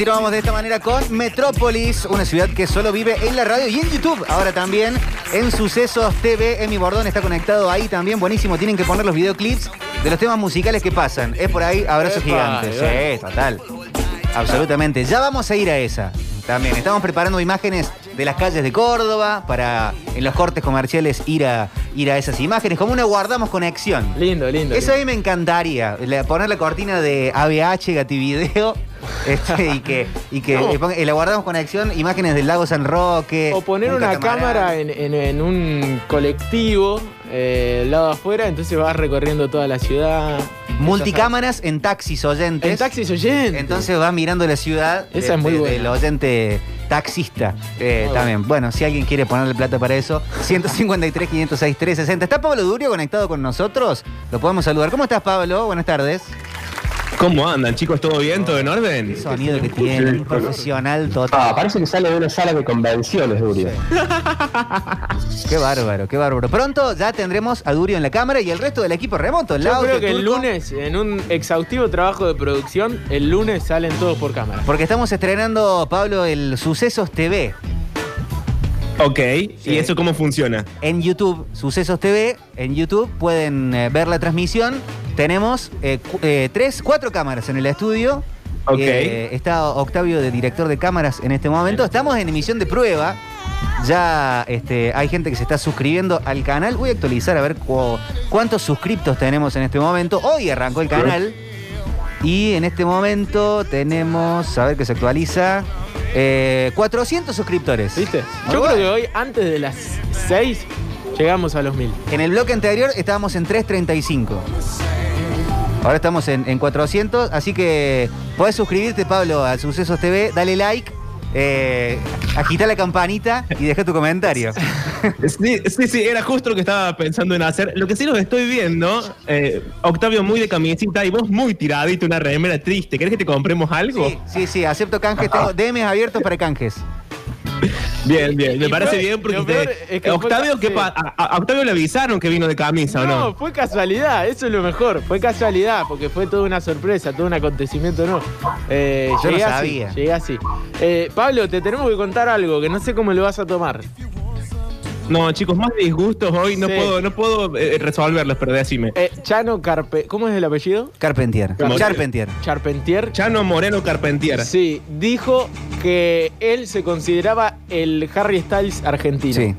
Continuamos de esta manera con Metrópolis, una ciudad que solo vive en la radio y en YouTube. Ahora también en Sucesos TV. Emi Bordón está conectado ahí también. Buenísimo. Tienen que poner los videoclips de los temas musicales que pasan. Es por ahí, abrazo Epa, gigante. ahí Sí, total. Absolutamente. Ya vamos a ir a esa. También estamos preparando imágenes de las calles de Córdoba para en los cortes comerciales ir a, ir a esas imágenes. Como una guardamos conexión. Lindo, lindo. Eso a mí me encantaría, la- poner la cortina de ABH, Gativideo, este, y que, y que No. guardamos conexión, imágenes del lago San Roque. O poner un una cámara en, en- en un colectivo eh, al lado afuera, entonces vas recorriendo toda la ciudad. Multicámaras en taxis oyentes. En taxis oyentes. Entonces vas mirando la ciudad Esa de- es muy buena. del oyente taxista. Eh, también. Bueno, si alguien quiere ponerle plata para eso, 153, 506, 360. ¿Está Pablo Durio conectado con nosotros? Lo podemos saludar. ¿Cómo estás, Pablo? Buenas tardes. ¿Cómo andan, chicos? ¿Todo bien? ¿Todo en orden? El sonido que tiene, un profesional total. Ah, parece que sale de una sala de convenciones, Durio. Qué bárbaro, qué bárbaro. Pronto ya tendremos a Durio en la cámara y el resto del equipo remoto. Yo Lauti, creo que el lunes, en un exhaustivo trabajo de producción, el lunes salen todos por cámara. Porque estamos estrenando, Pablo, el Sucesos TV. Ok, Sí. ¿y eso cómo funciona? En YouTube, Sucesos TV, en YouTube pueden eh, ver la transmisión. Tenemos eh, eh, tres, cuatro cámaras en el estudio. Ok. Está Octavio de director de cámaras en este momento. Estamos en emisión de prueba. Ya este, hay gente que se está suscribiendo al canal. Voy a actualizar a ver cu- cuántos suscriptos tenemos en este momento. Hoy arrancó el canal. Y en este momento tenemos, a ver que se actualiza, eh, 400 suscriptores. ¿Viste? Muy Yo bueno. creo que hoy, antes de las 6, llegamos a los 1000. En el bloque anterior estábamos en 335. Ahora estamos en, en 400, así que podés suscribirte, Pablo, a Sucesos TV, dale like, eh, agita la campanita y deja tu comentario. Sí, sí, sí, era justo lo que estaba pensando en hacer. Lo que sí los estoy viendo, eh, Octavio muy de camisita y vos muy tiradito, una remera triste. ¿Querés que te compremos algo? Sí, sí, sí, acepto canjes, tengo DMs abiertos para canjes. Bien, bien, me Y parece peor- bien porque te- es que Octavio, ¿qué sí. pa- a, a Octavio le avisaron que vino de camisa, ¿o No, no? fue casualidad, eso es lo mejor. Fue casualidad, porque fue toda una sorpresa, todo un acontecimiento, ¿no? Eh, Yo no llegué así, sabía. llegué así. Eh, Pablo, te tenemos que contar algo que no sé cómo lo vas a tomar. No, chicos, más disgustos hoy no Sí. puedo, no puedo eh, resolverlos, pero decime. Eh, Chano Carpe... ¿Cómo es el apellido? Carpentier. ¿Cómo? Charpentier. Charpentier. Chano Moreno Carpentier. Sí, dijo que él se consideraba el Harry Styles argentino. Sí.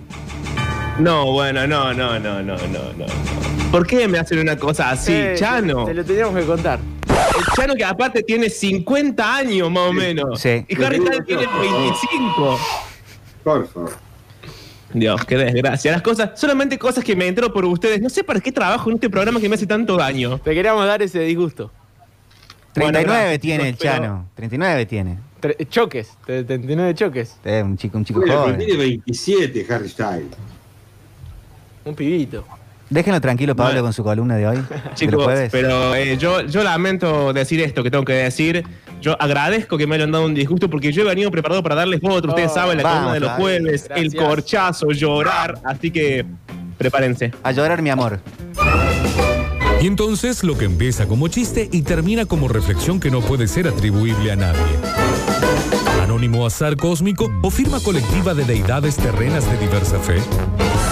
No, bueno, no, no, no, no, no, no. ¿Por qué me hacen una cosa así, Eh, Chano? Te, te lo teníamos que contar. El Chano que aparte tiene 50 años más o menos. Sí. Y Harry Styles tiene 25. Por favor. Dios, qué desgracia. Las cosas, solamente cosas que me entero por ustedes. No sé para qué trabajo en este programa que me hace tanto daño. Te queríamos dar ese disgusto. 39 Bueno, tiene el Chano. 39 tiene. Tre- choques, 39 choques. Es un chico, un chico Bueno, pero joven. tiene 27 Harry Styles. Un pibito. Déjenlo tranquilo, Pablo, Bueno. con su columna de hoy. Chicos, pero eh, yo, yo lamento decir esto que tengo que decir. Yo agradezco que me hayan dado un disgusto porque yo he venido preparado para darles otro. Ustedes Oh, saben, la vamos, columna de los jueves, el corchazo, llorar. Así que prepárense. A llorar, mi amor. Y entonces lo que empieza como chiste y termina como reflexión que no puede ser atribuible a nadie. Anónimo azar cósmico o firma colectiva de deidades terrenas de diversa fe.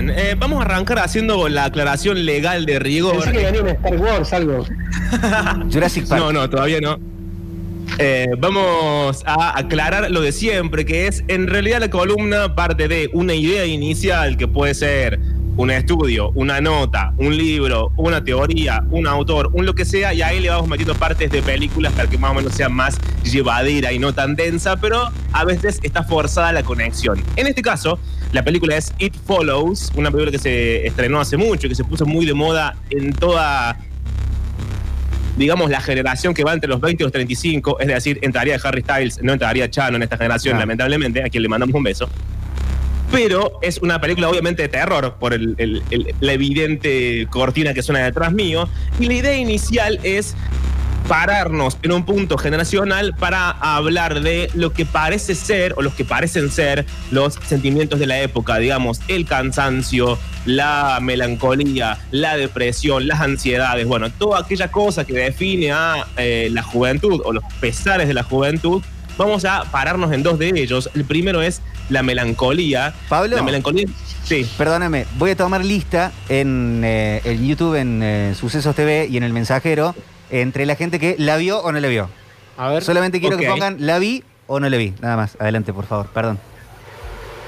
Bien, eh, vamos a arrancar haciendo la aclaración legal de rigor. Pensé que venía en Star Wars algo. Jurassic Park. No, no, todavía no. Eh, vamos a aclarar lo de siempre, que es en realidad la columna parte de una idea inicial que puede ser un estudio, una nota, un libro, una teoría, un autor, un lo que sea, y ahí le vamos metiendo partes de películas para que más o menos sea más llevadera y no tan densa, pero a veces está forzada la conexión. En este caso, la película es It Follows, una película que se estrenó hace mucho, que se puso muy de moda en toda digamos, la generación que va entre los 20 y los 35, es decir, entraría Harry Styles, no entraría Chano en esta generación, lamentablemente, a quien le mandamos un beso. Pero es una película obviamente de terror, por el- el- el- la evidente cortina que suena detrás mío. Y la idea inicial es pararnos en un punto generacional para hablar de lo que parece ser o los que parecen ser los sentimientos de la época, digamos, el cansancio, la melancolía, la depresión, las ansiedades, bueno, toda aquella cosa que define a eh, la juventud o los pesares de la juventud. Vamos a pararnos en dos de ellos. El primero es la melancolía. Pablo. La melancolía. Sí. Perdóname, voy a tomar lista en eh, el YouTube, en eh, Sucesos TV y en el mensajero, entre la gente que la vio o no la vio. A ver. Solamente quiero que pongan la vi o no la vi. Nada más. Adelante, por favor. Perdón.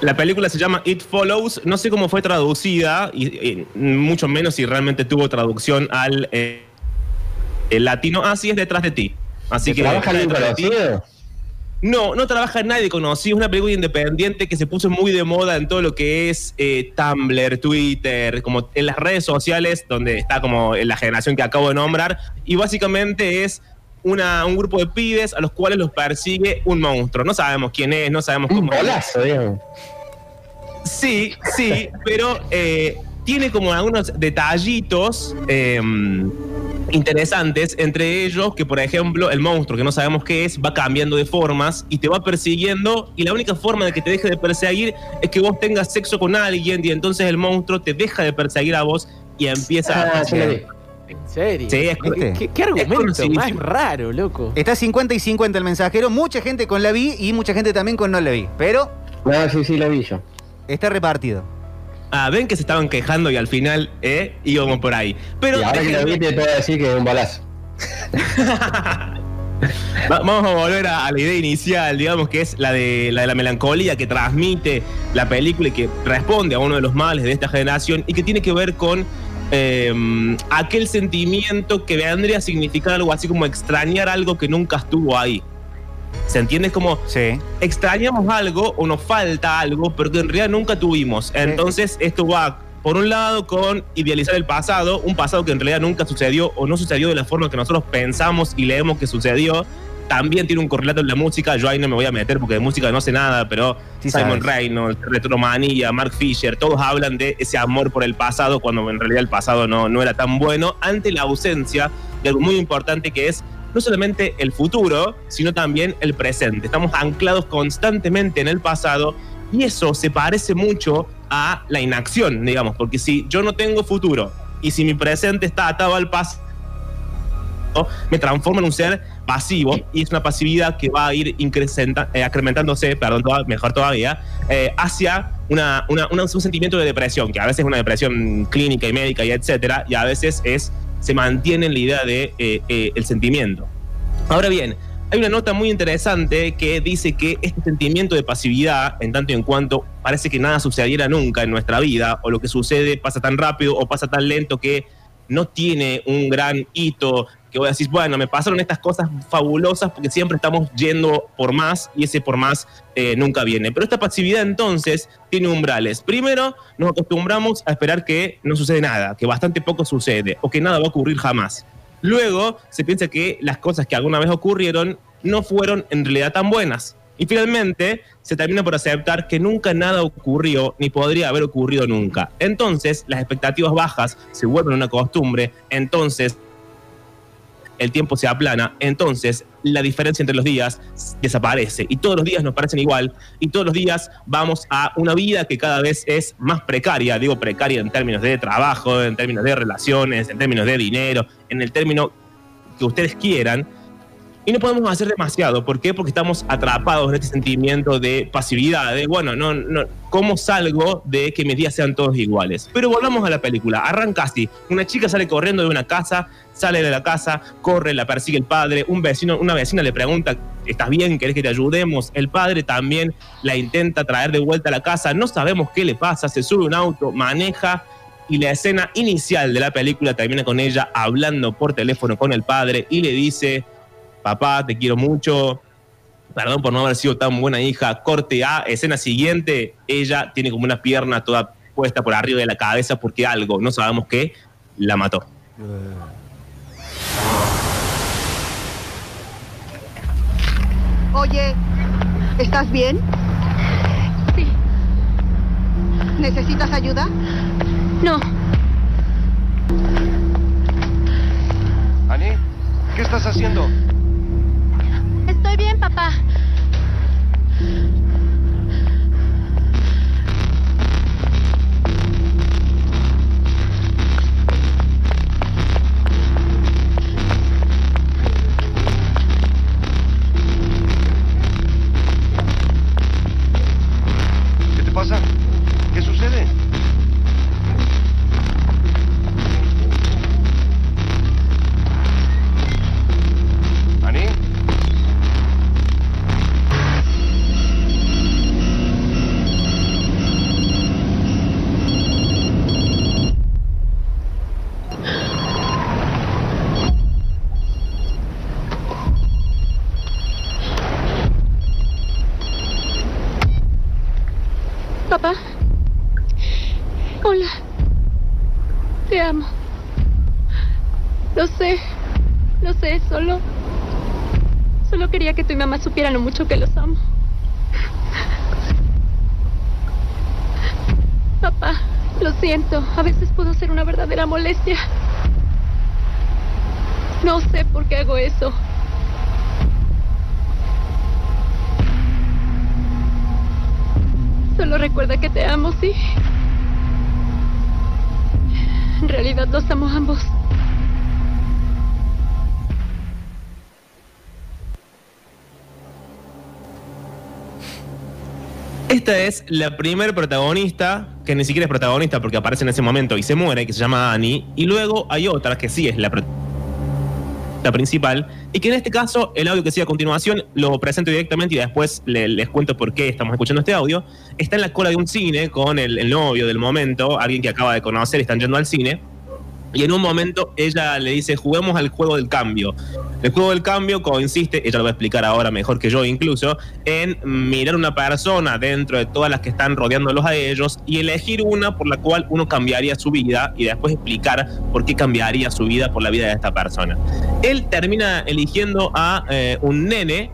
La película se llama It Follows. No sé cómo fue traducida, y, y mucho menos si realmente tuvo traducción al eh, el latino. Ah, sí, es detrás de ti. Así que. ¿Trabaja conocido? No, no trabaja nadie conocido. Es una película independiente que se puso muy de moda en todo lo que es eh, Tumblr, Twitter, como en las redes sociales, donde está como en la generación que acabo de nombrar. Y básicamente es una, un grupo de pibes a los cuales los persigue un monstruo. No sabemos quién es, no sabemos Un cómo es. bolazo, digamos. Sí, sí, pero eh, tiene como algunos detallitos eh, interesantes, entre ellos que, por ejemplo, el monstruo, que no sabemos qué es, va cambiando de formas y te va persiguiendo y la única forma de que te deje de perseguir es que vos tengas sexo con alguien y entonces el monstruo te deja de perseguir a vos y empieza a Ah, sí vi. perseguir. ¿En serio? Sí, es. ¿Qué, qué argumento conocidísimo. más raro, loco? Está 50 y 50 el mensajero. Mucha gente con la vi y mucha gente también con no la vi. Pero No, sí, sí, lo vi yo. está repartido. Ah, ven que se estaban quejando y al final eh, íbamos por ahí. Pero y ahora que lo vi te puedo decir que es un bolazo. Va- Vamos a volver a, a la idea inicial, digamos que es la de, la de la melancolía que transmite la película y que responde a uno de los males de esta generación y que tiene que ver con eh, aquel sentimiento que vendría a significar algo así como extrañar algo que nunca estuvo ahí. ¿Se entiende? Es como Sí. extrañamos algo o nos falta algo, pero que en realidad nunca tuvimos. Entonces, esto va, por un lado, con idealizar el pasado, un pasado que en realidad nunca sucedió o no sucedió de la forma que nosotros pensamos y leemos que sucedió. También tiene un correlato en la música. Yo ahí no me voy a meter porque de música no sé nada, pero Sí Simon sabes. Reynolds, Retromanía, Mark Fisher, todos hablan de ese amor por el pasado cuando en realidad el pasado no, no era tan bueno, ante la ausencia de algo muy importante que es no solamente el futuro, sino también el presente. Estamos anclados constantemente en el pasado y eso se parece mucho a la inacción, digamos, porque si yo no tengo futuro y si mi presente está atado al pasado, me transformo en un ser pasivo y es una pasividad que va a ir eh, incrementándose, perdón, mejor todavía, eh, hacia una- un sentimiento de depresión, que a veces es una depresión clínica y médica y etcétera, y a veces es, se mantiene en la idea de eh, eh, el sentimiento. Ahora bien, hay una nota muy interesante que dice que este sentimiento de pasividad, en tanto y en cuanto parece que nada sucediera nunca en nuestra vida, o lo que sucede pasa tan rápido o pasa tan lento que no tiene un gran hito, que voy a decir, bueno, me pasaron estas cosas fabulosas porque siempre estamos yendo por más y ese por más eh, nunca viene. Pero esta pasividad entonces tiene umbrales. Primero, nos acostumbramos a esperar que no sucede nada, que bastante poco sucede o que nada va a ocurrir jamás. Luego se piensa que las cosas que alguna vez ocurrieron no fueron en realidad tan buenas. Y finalmente se termina por aceptar que nunca nada ocurrió ni podría haber ocurrido nunca. Entonces las expectativas bajas se vuelven una costumbre, entonces el tiempo se aplana, entonces la diferencia entre los días desaparece y todos los días nos parecen igual y todos los días vamos a una vida que cada vez es más precaria, digo precaria en términos de trabajo, en términos de relaciones, en términos de dinero, en el término que ustedes quieran. Y no podemos hacer demasiado. ¿Por qué? Porque estamos atrapados en este sentimiento de pasividad, de, bueno, no, ¿cómo salgo de que mis días sean todos iguales? Pero volvamos a la película. Arranca así. Una chica sale corriendo de una casa, sale de la casa, corre, la persigue el padre, un vecino, una vecina le pregunta, ¿estás bien? ¿Querés que te ayudemos? El padre también la intenta traer de vuelta a la casa, no sabemos qué le pasa, se sube un auto, maneja y la escena inicial de la película termina con ella hablando por teléfono con el padre y le dice, papá, te quiero mucho, perdón por no haber sido tan buena hija, corte A, escena siguiente, ella tiene como una pierna toda puesta por arriba de la cabeza porque algo, no sabemos qué, la mató. Oye, ¿estás bien? Sí. ¿Necesitas ayuda? No. Ani, ¿qué estás haciendo? Estoy bien, papá. Amo. Lo sé. Lo sé, solo... Solo quería que tú y mamá supieran lo mucho que los amo. Papá, lo siento. A veces puedo ser una verdadera molestia. No sé por qué hago eso. Solo recuerda que te amo, ¿sí? En realidad los amo a ambos. Esta es la primer protagonista, que ni siquiera es protagonista porque aparece en ese momento y se muere, que se llama Annie. Y luego hay otra que sí es la protagonista principal y que en este caso el audio que sigue a continuación lo presento directamente y después le- les cuento por qué estamos escuchando este audio. Está en la cola de un cine con el, el novio del momento, alguien que acaba de conocer, están yendo al cine. Y en un momento ella le dice, juguemos al juego del cambio. El juego del cambio consiste, ella lo va a explicar ahora mejor que yo incluso, en mirar una persona dentro de todas las que están rodeándolos a ellos y elegir una por la cual uno cambiaría su vida y después explicar por qué cambiaría su vida por la vida de esta persona. Él termina eligiendo a eh, un nene,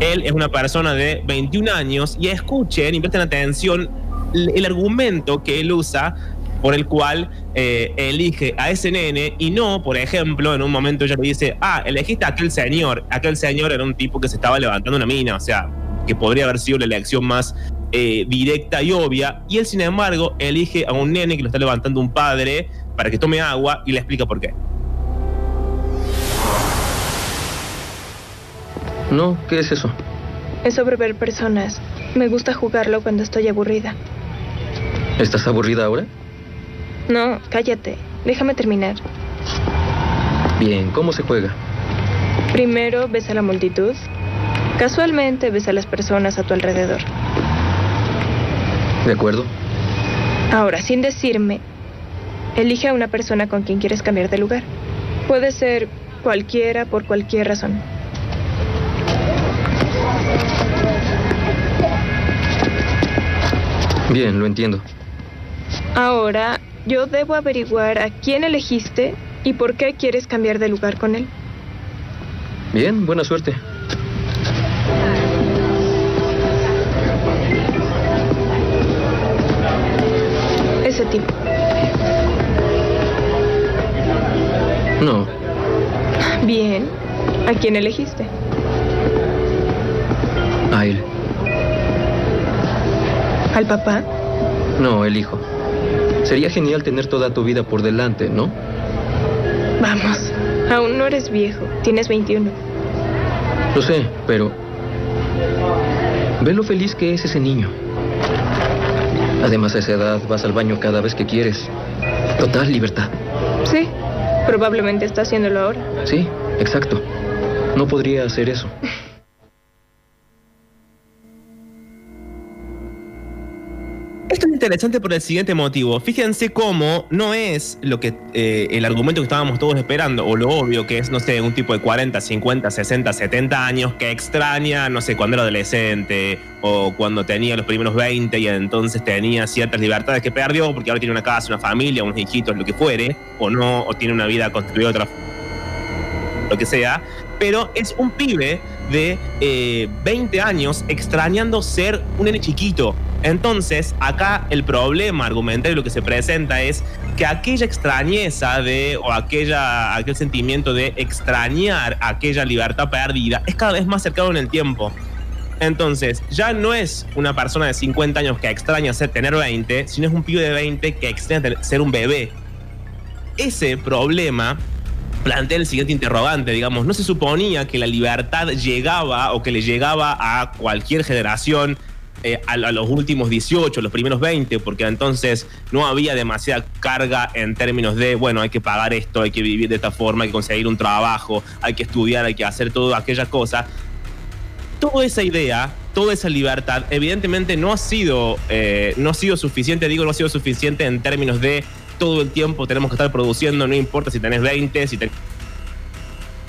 él es una persona de 21 años y escuchen y presten atención el el argumento que él usa por el cual eh, elige a ese nene y no, por ejemplo, en un momento ella le dice, ah, elegiste a aquel señor, aquel señor era un tipo que se estaba levantando una mina, o sea, que podría haber sido la elección más eh, directa y obvia, y él sin embargo elige a un nene que lo está levantando un padre para que tome agua y le explica por qué. No, ¿qué es eso? Es sobre ver personas. Me gusta jugarlo cuando estoy aburrida. ¿Estás aburrida ahora? No, cállate. Déjame terminar. Bien, ¿cómo se juega? Primero ves a la multitud. Casualmente ves a las personas a tu alrededor. ¿De acuerdo? Ahora, sin decirme, elige a una persona con quien quieres cambiar de lugar. Puede ser cualquiera por cualquier razón. Bien, lo entiendo. Ahora, yo debo averiguar a quién elegiste y por qué quieres cambiar de lugar con él. Bien, buena suerte. Ese tipo. No, Bien. ¿A quién elegiste? a él. ¿Al papá? No, el hijo. Sería genial tener toda tu vida por delante, ¿no? Vamos. Aún no eres viejo. Tienes 21. Lo sé, pero... Ve lo feliz que es ese niño. Además, a esa edad vas al baño cada vez que quieres. Total libertad. Sí. Probablemente está haciéndolo ahora. Sí, exacto. No podría hacer eso. Interesante por el siguiente motivo. Fíjense cómo no es lo que eh, el argumento que estábamos todos esperando, o lo obvio que es, no sé, un tipo de 40, 50, 60, 70 años que extraña, no sé, cuando era adolescente o cuando tenía los primeros 20 y entonces tenía ciertas libertades que perdió porque ahora tiene una casa, una familia, unos hijitos, lo que fuere, o no, o tiene una vida construida otra lo que sea, pero es un pibe de eh, 20 años extrañando ser un nene chiquito. Entonces, acá el problema argumentario que se presenta es que aquella extrañeza de, o aquella, aquel sentimiento de extrañar aquella libertad perdida es cada vez más cercano en el tiempo. Entonces, ya no es una persona de 50 años que extraña ser, tener 20, sino es un pibe de 20 que extraña ser un bebé. Ese problema plantea el siguiente interrogante, digamos, no se suponía que la libertad llegaba o que le llegaba a cualquier generación eh, a, los últimos 18, los primeros 20, porque entonces no había demasiada carga en términos de, bueno, hay que pagar esto, hay que vivir de esta forma, hay que conseguir un trabajo, hay que estudiar, hay que hacer toda aquella cosa. Toda esa idea, toda esa libertad, evidentemente no ha sido, eh, no ha sido suficiente, digo, no ha sido suficiente en términos de todo el tiempo tenemos que estar produciendo, no importa si tenés 20, si tenés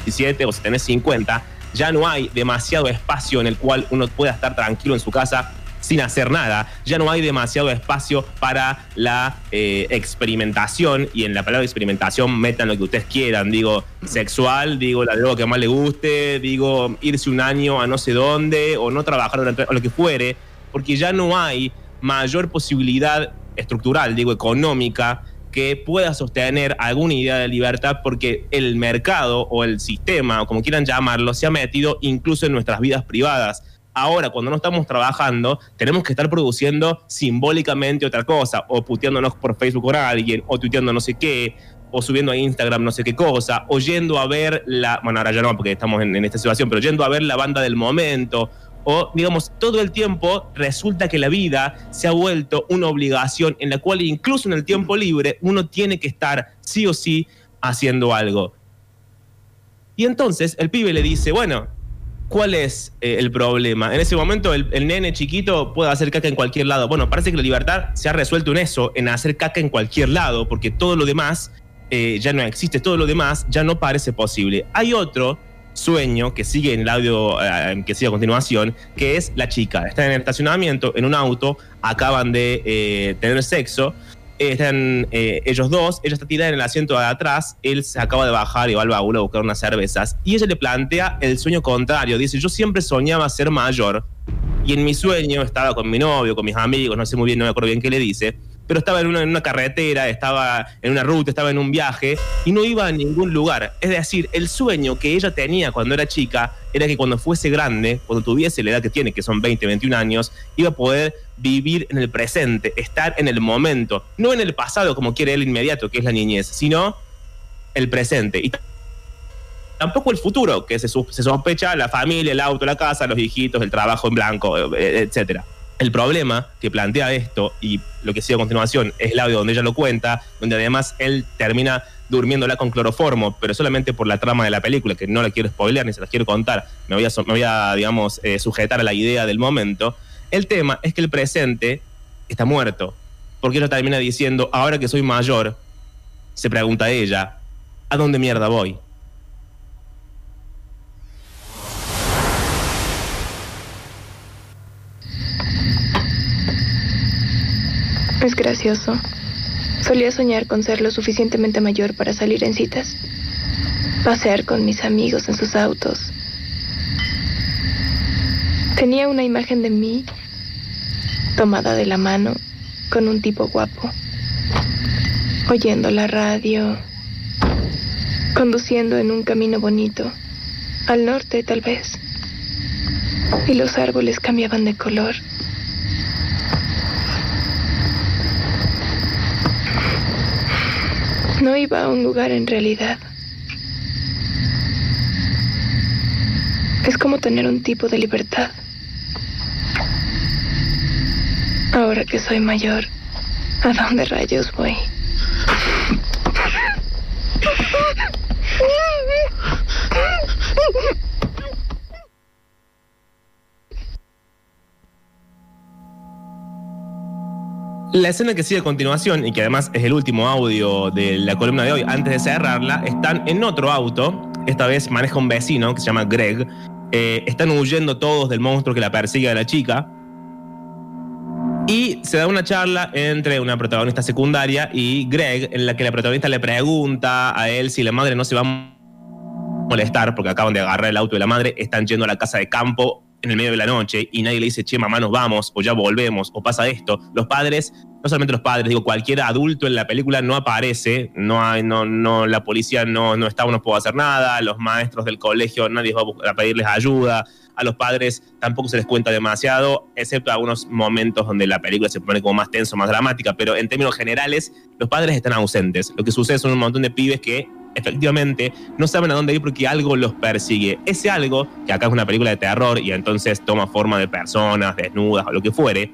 17 o si tenés 50, ya no hay demasiado espacio en el cual uno pueda estar tranquilo en su casa sin hacer nada. Ya no hay demasiado espacio para la eh, experimentación y en la palabra experimentación metan lo que ustedes quieran. Digo, sexual, digo la droga que más le guste, digo irse un año a no sé dónde o no trabajar durante o lo que fuere, porque ya no hay mayor posibilidad estructural, digo económica, que pueda sostener alguna idea de libertad porque el mercado o el sistema, o como quieran llamarlo, se ha metido incluso en nuestras vidas privadas. Ahora, cuando no estamos trabajando, tenemos que estar produciendo simbólicamente otra cosa, o puteándonos por Facebook con alguien, o tuiteando no sé qué, o subiendo a Instagram no sé qué cosa, o yendo a ver la, bueno, ahora ya no porque estamos en, en esta situación, pero yendo a ver la banda del momento, o digamos, todo el tiempo resulta que la vida se ha vuelto una obligación en la cual incluso en el tiempo libre uno tiene que estar sí o sí haciendo algo. Y entonces el pibe le dice, bueno, ¿cuál es eh, el problema? En ese momento el, nene chiquito puede hacer caca en cualquier lado. Bueno, parece que la libertad se ha resuelto en eso, en hacer caca en cualquier lado, porque todo lo demás eh, ya no existe, todo lo demás ya no parece posible. Hay otro sueño que sigue en el audio eh, que sigue a continuación, que es la chica. Está en el estacionamiento, en un auto, acaban de eh, tener sexo. Están eh, ellos dos, ella está tirada en el asiento de atrás, él se acaba de bajar y va al baúl a buscar unas cervezas. Y ella le plantea el sueño contrario. Dice: Yo siempre soñaba ser mayor. Y en mi sueño estaba con mi novio, con mis amigos, no sé muy bien, no me acuerdo bien qué le dice, pero estaba en una, en una carretera, estaba en una ruta, estaba en un viaje y no iba a ningún lugar. Es decir, el sueño que ella tenía cuando era chica era que cuando fuese grande, cuando tuviese la edad que tiene, que son 20, 21 años, iba a poder vivir en el presente, estar en el momento, no en el pasado como quiere él inmediato, que es la niñez, sino el presente. Y tampoco el futuro, que se, se sospecha la familia, el auto, la casa, los hijitos, el trabajo en blanco, eh, etcétera. El problema que plantea esto, y lo que sigue a continuación, es el audio donde ella lo cuenta, donde además él termina durmiéndola con cloroformo, pero solamente por la trama de la película, que no la quiero spoilear ni se las quiero contar, me voy a, me voy a digamos, eh, sujetar a la idea del momento. El tema es que el presente está muerto, porque ella termina diciendo, ahora que soy mayor, se pregunta ella, ¿a dónde mierda voy? Es gracioso. Solía soñar con ser lo suficientemente mayor para salir en citas. Pasear con mis amigos en sus autos. Tenía una imagen de mí tomada de la mano con un tipo guapo. Oyendo la radio. Conduciendo en un camino bonito. Al norte, tal vez. Y los árboles cambiaban de color. No iba a un lugar en realidad. Es como tener un tipo de libertad. Ahora que soy mayor, ¿a dónde rayos voy? La escena que sigue a continuación, y que además es el último audio de la columna de hoy, antes de cerrarla, están en otro auto. Esta vez maneja un vecino que se llama Greg. Eh, están huyendo todos del monstruo que la persigue a la chica. Y se da una charla entre una protagonista secundaria y Greg, en la que la protagonista le pregunta a él si la madre no se va a molestar porque acaban de agarrar el auto de la madre, están yendo a la casa de campo en el medio de la noche y nadie le dice, che, mamá, nos vamos, o ya volvemos, o pasa esto. Los padres, no solamente los padres, digo, cualquier adulto en la película no aparece, no hay, no, no, la policía no, no está, no puede hacer nada, los maestros del colegio, nadie va a a pedirles ayuda, a los padres tampoco se les cuenta demasiado, excepto algunos momentos donde la película se pone como más tenso, más dramática, pero en términos generales, los padres están ausentes. Lo que sucede son un montón de pibes que efectivamente no saben a dónde ir porque algo los persigue. Ese algo, que acá es una película de terror y entonces toma forma de personas desnudas o lo que fuere,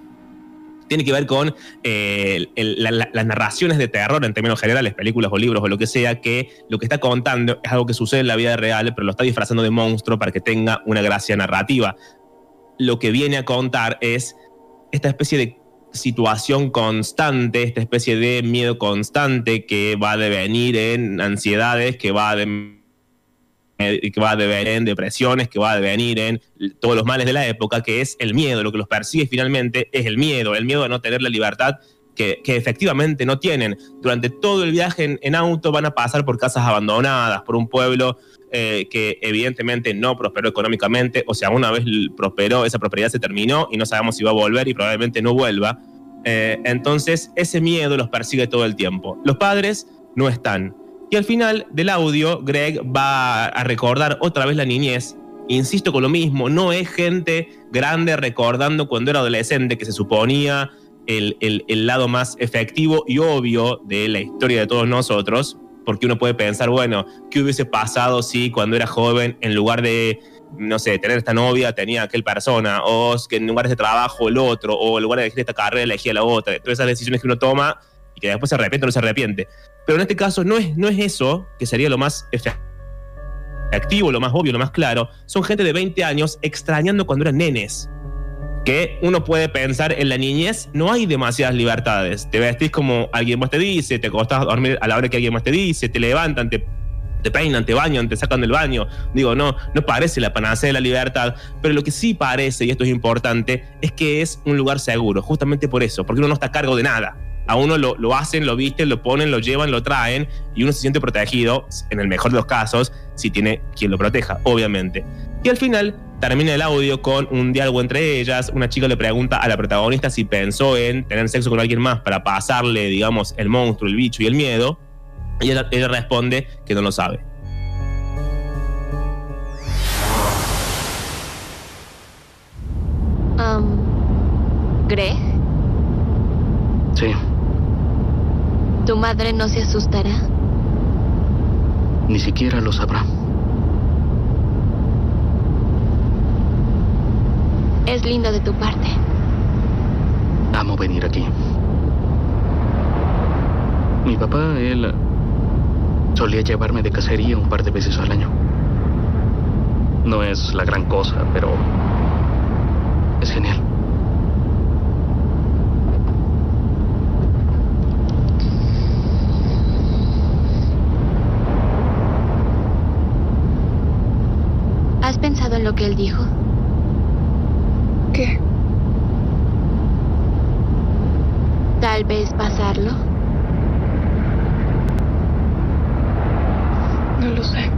tiene que ver con eh, las narraciones de terror en términos generales, películas o libros o lo que sea, que lo que está contando es algo que sucede en la vida real, pero lo está disfrazando de monstruo para que tenga una gracia narrativa. Lo que viene a contar es esta especie de situación constante, esta especie de miedo constante que va a devenir en ansiedades, que va a de- eh, que va a devenir en depresiones, que va a devenir en todos los males de la época, que es el miedo. Lo que los persigue finalmente es el miedo, el miedo a no tener la libertad que, efectivamente no tienen. Durante todo el viaje en, auto van a pasar por casas abandonadas, por un pueblo eh, que evidentemente no prosperó económicamente, o sea, una vez prosperó, esa prosperidad se terminó y no sabemos si va a volver y probablemente no vuelva. Eh, entonces, ese miedo los persigue todo el tiempo. Los padres no están. Y al final del audio, Greg va a recordar otra vez la niñez. Insisto con lo mismo, no es gente grande recordando cuando era adolescente, que se suponía el, el- lado más efectivo y obvio de la historia de todos nosotros, porque uno puede pensar, bueno, ¿qué hubiese pasado si cuando era joven, en lugar de, no sé, tener esta novia, tenía aquel persona, o que en lugares de trabajo el otro, o en lugar de elegir esta carrera, elegía la otra? Todas esas decisiones que uno toma y que después se arrepiente o no se arrepiente. Pero en este caso no es, no es eso, que sería lo más efectivo, lo más obvio, lo más claro. Son gente de 20 años extrañando cuando eran nenes. Que uno puede pensar en la niñez, no hay demasiadas libertades. Te vestís como alguien más te dice, te acostás a dormir a la hora que alguien más te dice, te levantan, te, te peinan, te bañan, te sacan del baño. Digo, no, no parece la panacea de la libertad, pero lo que sí parece, y esto es importante, es que es un lugar seguro, justamente por eso, porque uno no está a cargo de nada. A uno lo, lo hacen, lo visten, lo ponen, lo llevan, lo traen, y uno se siente protegido, en el mejor de los casos, si tiene quien lo proteja, obviamente. Y al final termina el audio con un diálogo entre ellas. Una chica le pregunta a la protagonista si pensó en tener sexo con alguien más para pasarle, digamos, el monstruo, el bicho y el miedo. Y ella, responde que no lo sabe. Um, Greg, Sí, tu madre no se asustará. ni siquiera lo sabrá. Es lindo de tu parte. Amo venir aquí. Mi papá, él solía llevarme de cacería un par de veces al año. No es la gran cosa, pero es genial. Pensado en lo que él dijo? ¿Qué? Tal vez pasarlo. No lo sé.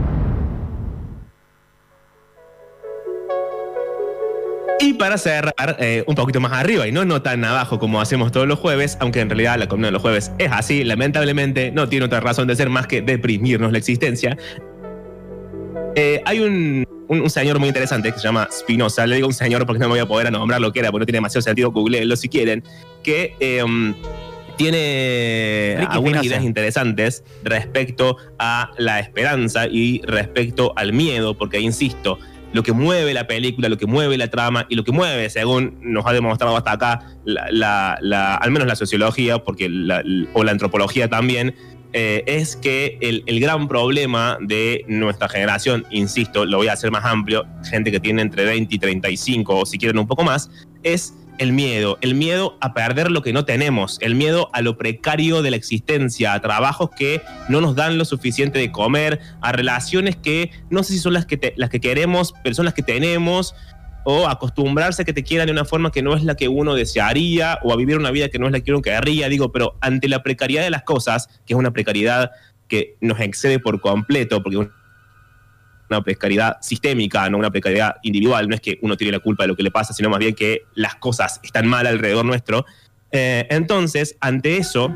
Y para cerrar eh, un poquito más arriba y no, no tan abajo como hacemos todos los jueves, aunque en realidad la columna de los jueves es así, lamentablemente no tiene otra razón de ser más que deprimirnos la existencia. Eh, hay un, un- un señor muy interesante que se llama Spinoza, le digo un señor porque no me voy a poder nombrar lo que era, porque no tiene demasiado sentido, googleenlo si quieren, que eh, um, tiene Ricky algunas Spinoza. ideas interesantes respecto a la esperanza y respecto al miedo, porque insisto, lo que mueve la película, lo que mueve la trama y lo que mueve, según nos ha demostrado hasta acá, la, la- la- al menos la sociología, porque o la antropología también, eh, es que el, el gran problema de nuestra generación, insisto, lo voy a hacer más amplio, gente que tiene entre 20 y 35 o si quieren un poco más, es el miedo, el miedo a perder lo que no tenemos, el miedo a lo precario de la existencia, a trabajos que no nos dan lo suficiente de comer, a relaciones que no sé si son las que, las que queremos, pero son las que tenemos, o acostumbrarse a que te quieran de una forma que no es la que uno desearía, o a vivir una vida que no es la que uno querría, digo, pero ante la precariedad de las cosas, que es una precariedad que nos excede por completo, porque una precariedad sistémica, no una precariedad individual. No es que uno tiene la culpa de lo que le pasa, sino más bien que las cosas están mal alrededor nuestro. Eh, entonces, ante eso,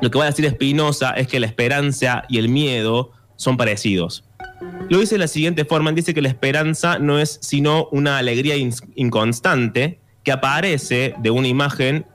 lo que va a decir Spinoza es que la esperanza y el miedo son parecidos. Lo dice de la siguiente forma, dice que la esperanza no es sino una alegría inconstante que aparece de una imagen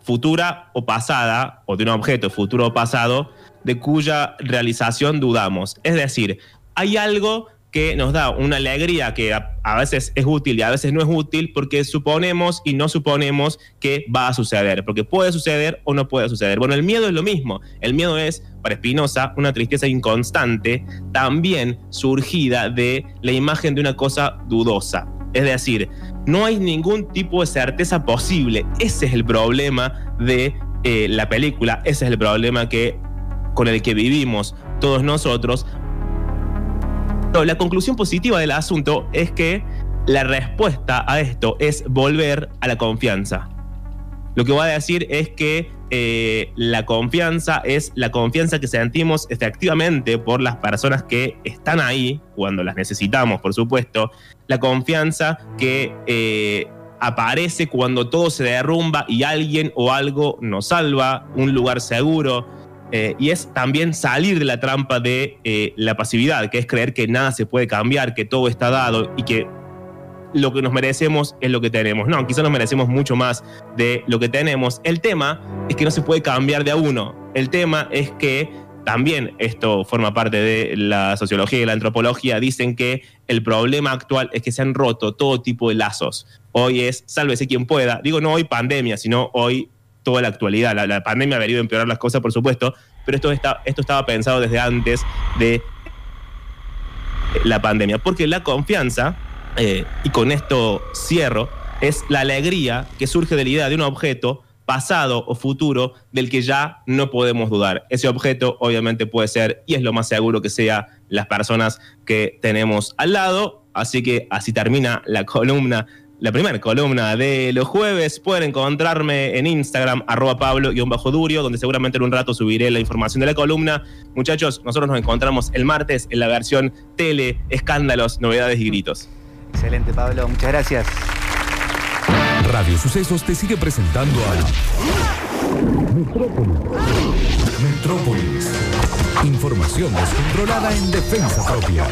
futura o pasada, o de un objeto futuro o pasado, de cuya realización dudamos. Es decir, hay algo que nos da una alegría que a, veces es útil y a veces no es útil porque suponemos y no suponemos que va a suceder, porque puede suceder o no puede suceder. Bueno, el miedo es lo mismo. El miedo es, para Spinoza, una tristeza inconstante, también surgida de la imagen de una cosa dudosa. Es decir, no hay ningún tipo de certeza posible. Ese es el problema de eh, la película, ese es el problema que, con el que vivimos todos nosotros. La conclusión positiva del asunto es que la respuesta a esto es volver a la confianza. Lo que voy a decir es que eh, la confianza es la confianza que sentimos efectivamente por las personas que están ahí cuando las necesitamos, por supuesto. La confianza que eh, aparece cuando todo se derrumba y alguien o algo nos salva, un lugar seguro. Eh, y es también salir de la trampa de eh, la pasividad, que es creer que nada se puede cambiar, que todo está dado y que lo que nos merecemos es lo que tenemos. No, quizás nos merecemos mucho más de lo que tenemos. El tema es que no se puede cambiar de a uno. El tema es que también esto forma parte de la sociología y la antropología. Dicen que el problema actual es que se han roto todo tipo de lazos. Hoy es sálvese quien pueda. Digo, no hoy pandemia, sino hoy toda la actualidad. La, pandemia ha venido a empeorar las cosas, por supuesto, pero esto, está, esto estaba pensado desde antes de la pandemia. Porque la confianza, eh, y con esto cierro, es la alegría que surge de la idea de un objeto pasado o futuro del que ya no podemos dudar. Ese objeto obviamente puede ser, y es lo más seguro que sea, las personas que tenemos al lado. Así que así termina la columna, la primera columna de los jueves. Pueden encontrarme en Instagram, arroba pablo-durio, donde seguramente en un rato subiré la información de la columna. Muchachos, nosotros nos encontramos el martes en la versión tele, escándalos, novedades y gritos. Excelente, Pablo. Muchas gracias. Radio Sucesos te sigue presentando a Metrópolis. Metrópolis. Información descontrolada en defensa propia.